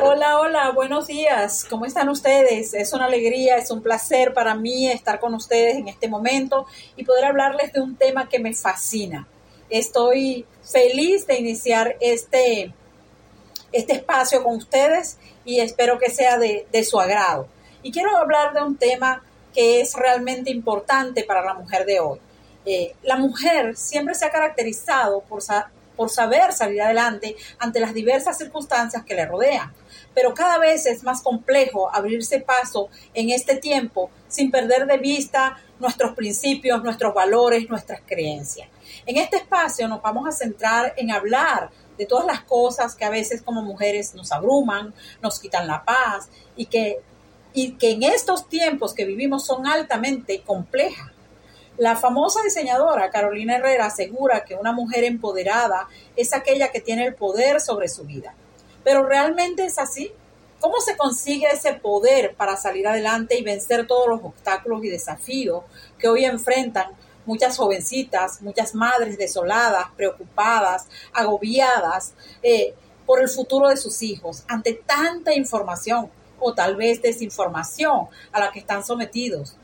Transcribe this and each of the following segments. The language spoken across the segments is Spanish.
Hola, hola, buenos días. ¿Cómo están ustedes? Es una alegría, es un placer para mí estar con ustedes en este momento y poder hablarles de un tema que me fascina. Estoy feliz de iniciar este, este espacio con ustedes y espero que sea de, su agrado. Y quiero hablar de un tema que es realmente importante para la mujer de hoy. Eh, la mujer siempre se ha caracterizado por, por saber salir adelante ante las diversas circunstancias que le rodean. Pero cada vez es más complejo abrirse paso en este tiempo sin perder de vista nuestros principios, nuestros valores, nuestras creencias. En este espacio nos vamos a centrar en hablar de todas las cosas que a veces como mujeres nos abruman, nos quitan la paz y que, y que en estos tiempos que vivimos son altamente complejas. La famosa diseñadora Carolina Herrera asegura que una mujer empoderada es aquella que tiene el poder sobre su vida. Pero realmente es así. ¿Cómo se consigue ese poder para salir adelante y vencer todos los obstáculos y desafíos que hoy enfrentan muchas jovencitas, muchas madres desoladas, preocupadas, agobiadas eh, por el futuro de sus hijos ante tanta información o tal vez desinformación a la que están sometidos?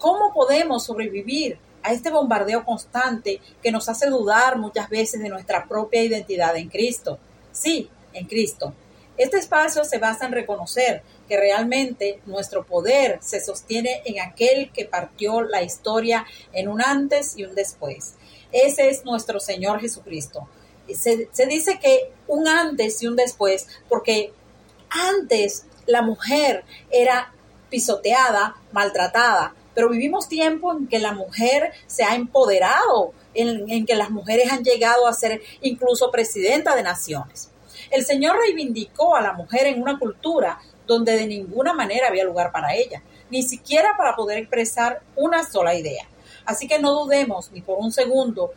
¿Cómo podemos sobrevivir a este bombardeo constante que nos hace dudar muchas veces de nuestra propia identidad en Cristo? Sí, en Cristo. Este espacio se basa en reconocer que realmente nuestro poder se sostiene en aquel que partió la historia en un antes y un después. Ese es nuestro Señor Jesucristo. Se, se dice que un antes y un después, porque antes la mujer era pisoteada, maltratada, pero vivimos tiempo en que la mujer se ha empoderado, en, que las mujeres han llegado a ser incluso presidenta de naciones. El Señor reivindicó a la mujer en una cultura donde de ninguna manera había lugar para ella, ni siquiera para poder expresar una sola idea. Así que no dudemos ni por un segundo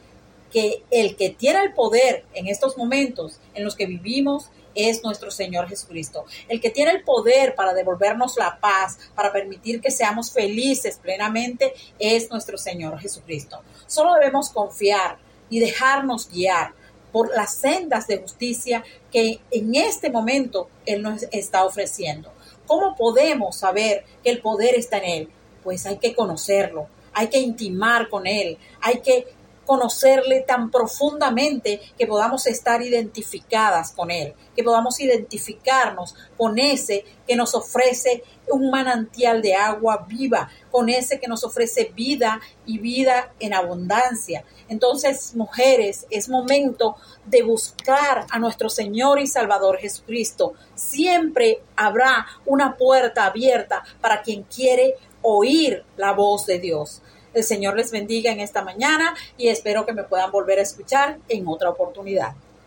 que el que tiene el poder en estos momentos en los que vivimos es nuestro Señor Jesucristo. El que tiene el poder para devolvernos la paz, para permitir que seamos felices plenamente, es nuestro Señor Jesucristo. Solo debemos confiar y dejarnos guiar por las sendas de justicia que en este momento Él nos está ofreciendo. ¿Cómo podemos saber que el poder está en Él? Pues hay que conocerlo, hay que intimar con Él, hay que conocerle tan profundamente que podamos estar identificadas con Él, que podamos identificarnos con ese que nos ofrece un manantial de agua viva, con ese que nos ofrece vida y vida en abundancia. Entonces, mujeres, es momento de buscar a nuestro Señor y Salvador Jesucristo. Siempre habrá una puerta abierta para quien quiere oír la voz de Dios. El Señor les bendiga en esta mañana y espero que me puedan volver a escuchar en otra oportunidad.